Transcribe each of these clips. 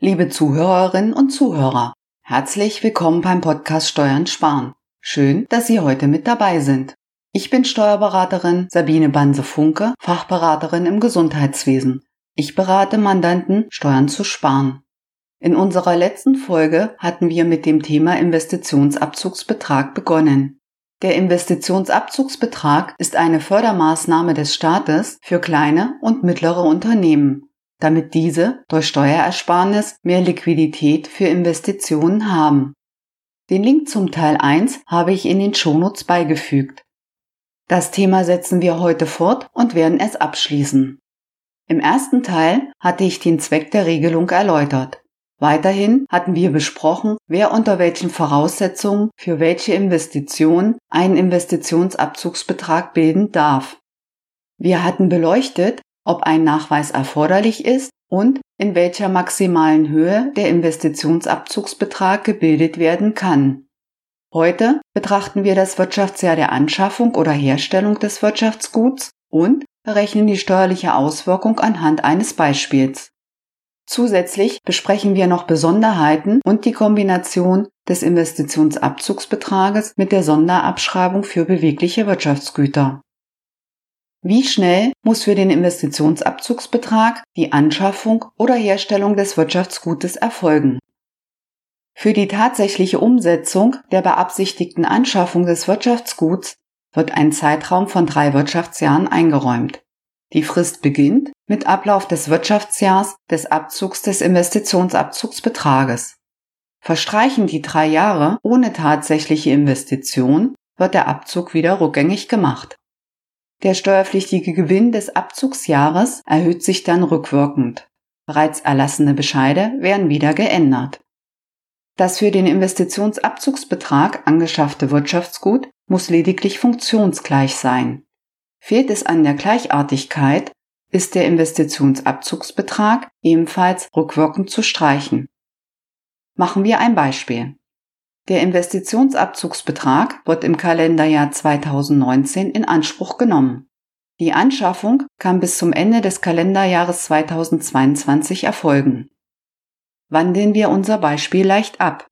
Liebe Zuhörerinnen und Zuhörer, herzlich willkommen beim Podcast Steuern sparen. Schön, dass Sie heute mit dabei sind. Ich bin Steuerberaterin Sabine Banse-Funke, Fachberaterin im Gesundheitswesen. Ich berate Mandanten, Steuern zu sparen. In unserer letzten Folge hatten wir mit dem Thema Investitionsabzugsbetrag begonnen. Der Investitionsabzugsbetrag ist eine Fördermaßnahme des Staates für kleine und mittlere Unternehmen damit diese durch Steuerersparnis mehr Liquidität für Investitionen haben. Den Link zum Teil 1 habe ich in den Shownotes beigefügt. Das Thema setzen wir heute fort und werden es abschließen. Im ersten Teil hatte ich den Zweck der Regelung erläutert. Weiterhin hatten wir besprochen, wer unter welchen Voraussetzungen für welche Investition einen Investitionsabzugsbetrag bilden darf. Wir hatten beleuchtet, ob ein Nachweis erforderlich ist und in welcher maximalen Höhe der Investitionsabzugsbetrag gebildet werden kann. Heute betrachten wir das Wirtschaftsjahr der Anschaffung oder Herstellung des Wirtschaftsguts und berechnen die steuerliche Auswirkung anhand eines Beispiels. Zusätzlich besprechen wir noch Besonderheiten und die Kombination des Investitionsabzugsbetrages mit der Sonderabschreibung für bewegliche Wirtschaftsgüter. Wie schnell muss für den Investitionsabzugsbetrag die Anschaffung oder Herstellung des Wirtschaftsgutes erfolgen? Für die tatsächliche Umsetzung der beabsichtigten Anschaffung des Wirtschaftsguts wird ein Zeitraum von drei Wirtschaftsjahren eingeräumt. Die Frist beginnt mit Ablauf des Wirtschaftsjahrs des Abzugs des Investitionsabzugsbetrages. Verstreichen die drei Jahre ohne tatsächliche Investition, wird der Abzug wieder rückgängig gemacht. Der steuerpflichtige Gewinn des Abzugsjahres erhöht sich dann rückwirkend. Bereits erlassene Bescheide werden wieder geändert. Das für den Investitionsabzugsbetrag angeschaffte Wirtschaftsgut muss lediglich funktionsgleich sein. Fehlt es an der Gleichartigkeit, ist der Investitionsabzugsbetrag ebenfalls rückwirkend zu streichen. Machen wir ein Beispiel. Der Investitionsabzugsbetrag wird im Kalenderjahr 2019 in Anspruch genommen. Die Anschaffung kann bis zum Ende des Kalenderjahres 2022 erfolgen. Wandeln wir unser Beispiel leicht ab.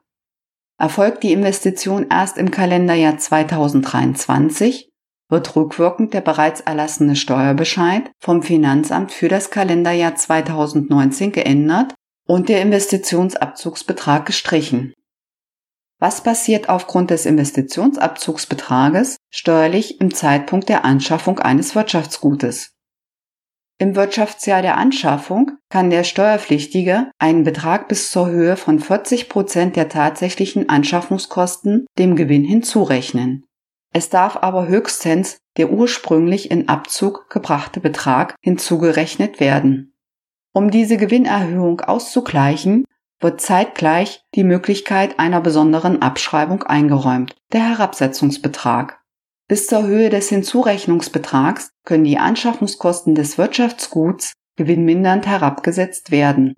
Erfolgt die Investition erst im Kalenderjahr 2023, wird rückwirkend der bereits erlassene Steuerbescheid vom Finanzamt für das Kalenderjahr 2019 geändert und der Investitionsabzugsbetrag gestrichen. Was passiert aufgrund des Investitionsabzugsbetrages steuerlich im Zeitpunkt der Anschaffung eines Wirtschaftsgutes? Im Wirtschaftsjahr der Anschaffung kann der Steuerpflichtige einen Betrag bis zur Höhe von 40 Prozent der tatsächlichen Anschaffungskosten dem Gewinn hinzurechnen. Es darf aber höchstens der ursprünglich in Abzug gebrachte Betrag hinzugerechnet werden. Um diese Gewinnerhöhung auszugleichen, wird zeitgleich die Möglichkeit einer besonderen Abschreibung eingeräumt, der Herabsetzungsbetrag. Bis zur Höhe des Hinzurechnungsbetrags können die Anschaffungskosten des Wirtschaftsguts gewinnmindernd herabgesetzt werden.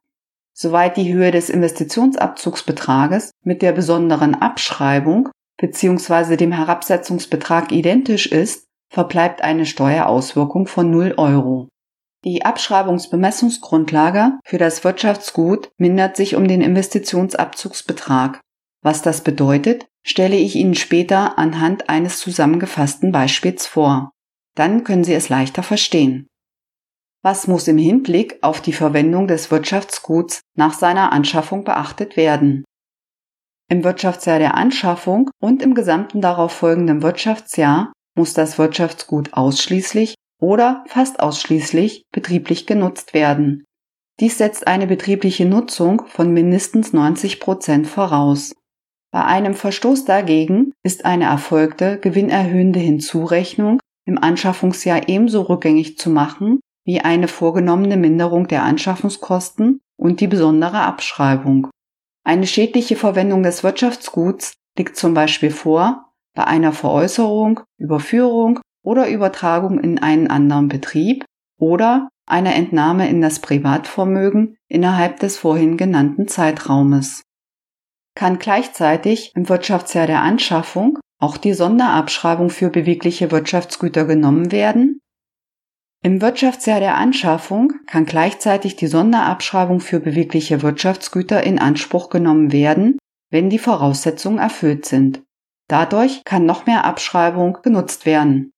Soweit die Höhe des Investitionsabzugsbetrages mit der besonderen Abschreibung bzw. dem Herabsetzungsbetrag identisch ist, verbleibt eine Steuerauswirkung von 0 Euro. Die Abschreibungsbemessungsgrundlage für das Wirtschaftsgut mindert sich um den Investitionsabzugsbetrag. Was das bedeutet, stelle ich Ihnen später anhand eines zusammengefassten Beispiels vor. Dann können Sie es leichter verstehen. Was muss im Hinblick auf die Verwendung des Wirtschaftsguts nach seiner Anschaffung beachtet werden? Im Wirtschaftsjahr der Anschaffung und im gesamten darauf folgenden Wirtschaftsjahr muss das Wirtschaftsgut ausschließlich oder fast ausschließlich betrieblich genutzt werden. Dies setzt eine betriebliche Nutzung von mindestens 90 Prozent voraus. Bei einem Verstoß dagegen ist eine erfolgte gewinnerhöhende Hinzurechnung im Anschaffungsjahr ebenso rückgängig zu machen wie eine vorgenommene Minderung der Anschaffungskosten und die besondere Abschreibung. Eine schädliche Verwendung des Wirtschaftsguts liegt zum Beispiel vor bei einer Veräußerung, Überführung oder Übertragung in einen anderen Betrieb oder einer Entnahme in das Privatvermögen innerhalb des vorhin genannten Zeitraumes. Kann gleichzeitig im Wirtschaftsjahr der Anschaffung auch die Sonderabschreibung für bewegliche Wirtschaftsgüter genommen werden? Im Wirtschaftsjahr der Anschaffung kann gleichzeitig die Sonderabschreibung für bewegliche Wirtschaftsgüter in Anspruch genommen werden, wenn die Voraussetzungen erfüllt sind. Dadurch kann noch mehr Abschreibung genutzt werden.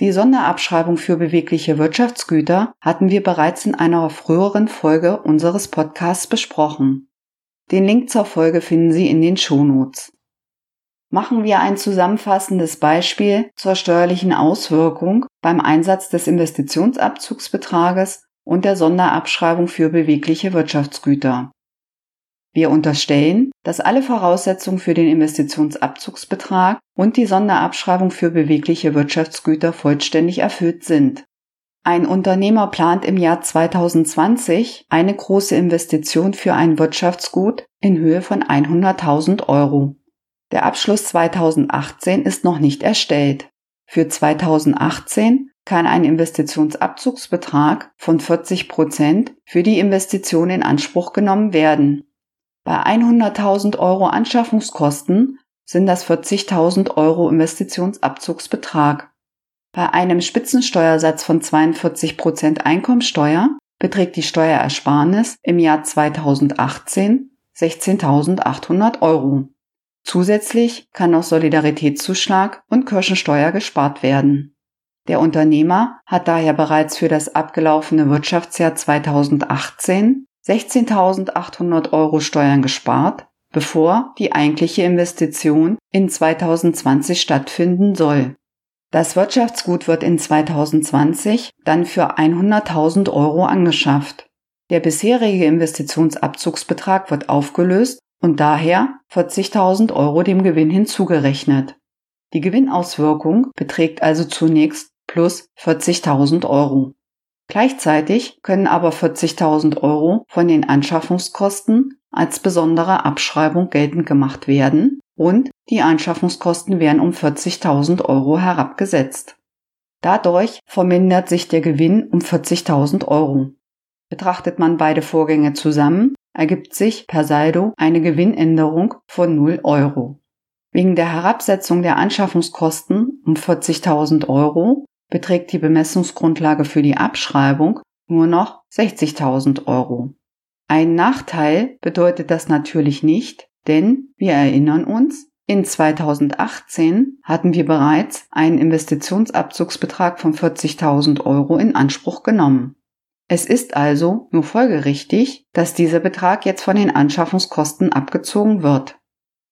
Die Sonderabschreibung für bewegliche Wirtschaftsgüter hatten wir bereits in einer früheren Folge unseres Podcasts besprochen. Den Link zur Folge finden Sie in den Shownotes. Machen wir ein zusammenfassendes Beispiel zur steuerlichen Auswirkung beim Einsatz des Investitionsabzugsbetrages und der Sonderabschreibung für bewegliche Wirtschaftsgüter. Wir unterstellen, dass alle Voraussetzungen für den Investitionsabzugsbetrag und die Sonderabschreibung für bewegliche Wirtschaftsgüter vollständig erfüllt sind. Ein Unternehmer plant im Jahr 2020 eine große Investition für ein Wirtschaftsgut in Höhe von 100.000 Euro. Der Abschluss 2018 ist noch nicht erstellt. Für 2018 kann ein Investitionsabzugsbetrag von 40 Prozent für die Investition in Anspruch genommen werden. Bei 100.000 Euro Anschaffungskosten sind das 40.000 Euro Investitionsabzugsbetrag. Bei einem Spitzensteuersatz von 42 Prozent Einkommensteuer beträgt die Steuerersparnis im Jahr 2018 16.800 Euro. Zusätzlich kann noch Solidaritätszuschlag und Kirchensteuer gespart werden. Der Unternehmer hat daher bereits für das abgelaufene Wirtschaftsjahr 2018 16.800 Euro Steuern gespart, bevor die eigentliche Investition in 2020 stattfinden soll. Das Wirtschaftsgut wird in 2020 dann für 100.000 Euro angeschafft. Der bisherige Investitionsabzugsbetrag wird aufgelöst und daher 40.000 Euro dem Gewinn hinzugerechnet. Die Gewinnauswirkung beträgt also zunächst plus 40.000 Euro. Gleichzeitig können aber 40.000 Euro von den Anschaffungskosten als besondere Abschreibung geltend gemacht werden und die Anschaffungskosten werden um 40.000 Euro herabgesetzt. Dadurch vermindert sich der Gewinn um 40.000 Euro. Betrachtet man beide Vorgänge zusammen, ergibt sich per Saldo eine Gewinnänderung von 0 Euro. Wegen der Herabsetzung der Anschaffungskosten um 40.000 Euro beträgt die Bemessungsgrundlage für die Abschreibung nur noch 60.000 Euro. Ein Nachteil bedeutet das natürlich nicht, denn wir erinnern uns, in 2018 hatten wir bereits einen Investitionsabzugsbetrag von 40.000 Euro in Anspruch genommen. Es ist also nur folgerichtig, dass dieser Betrag jetzt von den Anschaffungskosten abgezogen wird.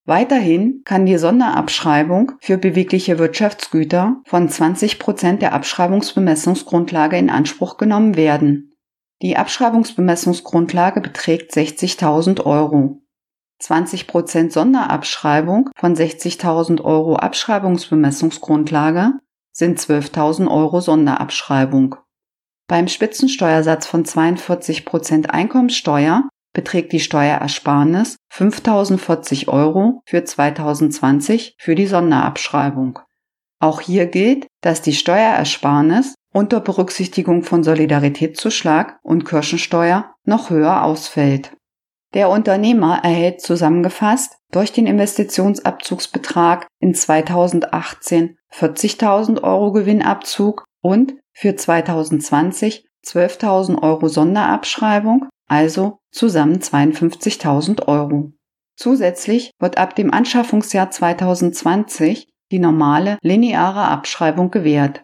Weiterhin kann die Sonderabschreibung für bewegliche Wirtschaftsgüter von 20 Prozent der Abschreibungsbemessungsgrundlage in Anspruch genommen werden. Die Abschreibungsbemessungsgrundlage beträgt 60.000 Euro. 20 Prozent Sonderabschreibung von 60.000 Euro Abschreibungsbemessungsgrundlage sind 12.000 Euro Sonderabschreibung. Beim Spitzensteuersatz von 42 Prozent Einkommenssteuer beträgt die Steuerersparnis 5.040 Euro für 2020 für die Sonderabschreibung. Auch hier gilt, dass die Steuerersparnis unter Berücksichtigung von Solidaritätszuschlag und Kirchensteuer noch höher ausfällt. Der Unternehmer erhält zusammengefasst durch den Investitionsabzugsbetrag in 2018 40.000 Euro Gewinnabzug und für 2020 12.000 Euro Sonderabschreibung, also zusammen 52.000 Euro. Zusätzlich wird ab dem Anschaffungsjahr 2020 die normale lineare Abschreibung gewährt.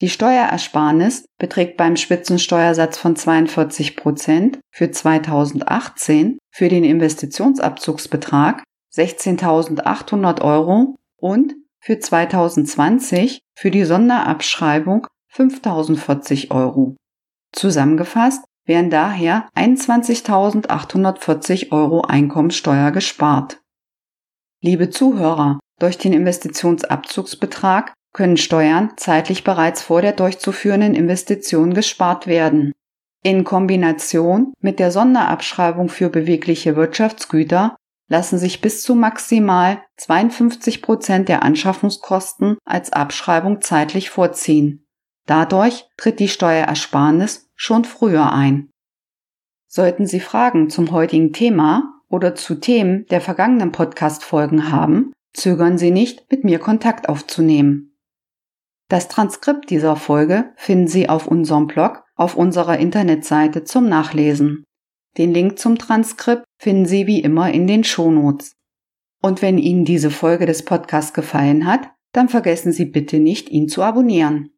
Die Steuerersparnis beträgt beim Spitzensteuersatz von 42 Prozent für 2018 für den Investitionsabzugsbetrag 16.800 Euro und für 2020 für die Sonderabschreibung 5.040 Euro. Zusammengefasst werden daher 21.840 Euro Einkommensteuer gespart. Liebe Zuhörer, durch den Investitionsabzugsbetrag können Steuern zeitlich bereits vor der durchzuführenden Investition gespart werden. In Kombination mit der Sonderabschreibung für bewegliche Wirtschaftsgüter lassen sich bis zu maximal 52 Prozent der Anschaffungskosten als Abschreibung zeitlich vorziehen. Dadurch tritt die Steuerersparnis schon früher ein. Sollten Sie Fragen zum heutigen Thema oder zu Themen der vergangenen Podcast-Folgen haben, zögern Sie nicht, mit mir Kontakt aufzunehmen. Das Transkript dieser Folge finden Sie auf unserem Blog auf unserer Internetseite zum Nachlesen. Den Link zum Transkript finden Sie wie immer in den Shownotes. Und wenn Ihnen diese Folge des Podcasts gefallen hat, dann vergessen Sie bitte nicht, ihn zu abonnieren.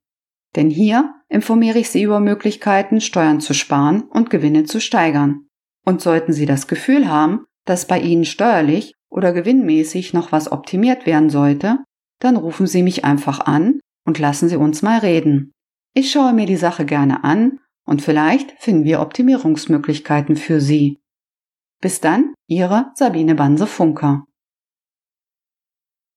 Denn hier informiere ich Sie über Möglichkeiten, Steuern zu sparen und Gewinne zu steigern. Und sollten Sie das Gefühl haben, dass bei Ihnen steuerlich oder gewinnmäßig noch was optimiert werden sollte, dann rufen Sie mich einfach an und lassen Sie uns mal reden. Ich schaue mir die Sache gerne an und vielleicht finden wir Optimierungsmöglichkeiten für Sie. Bis dann, Ihre Sabine Banse-Funker.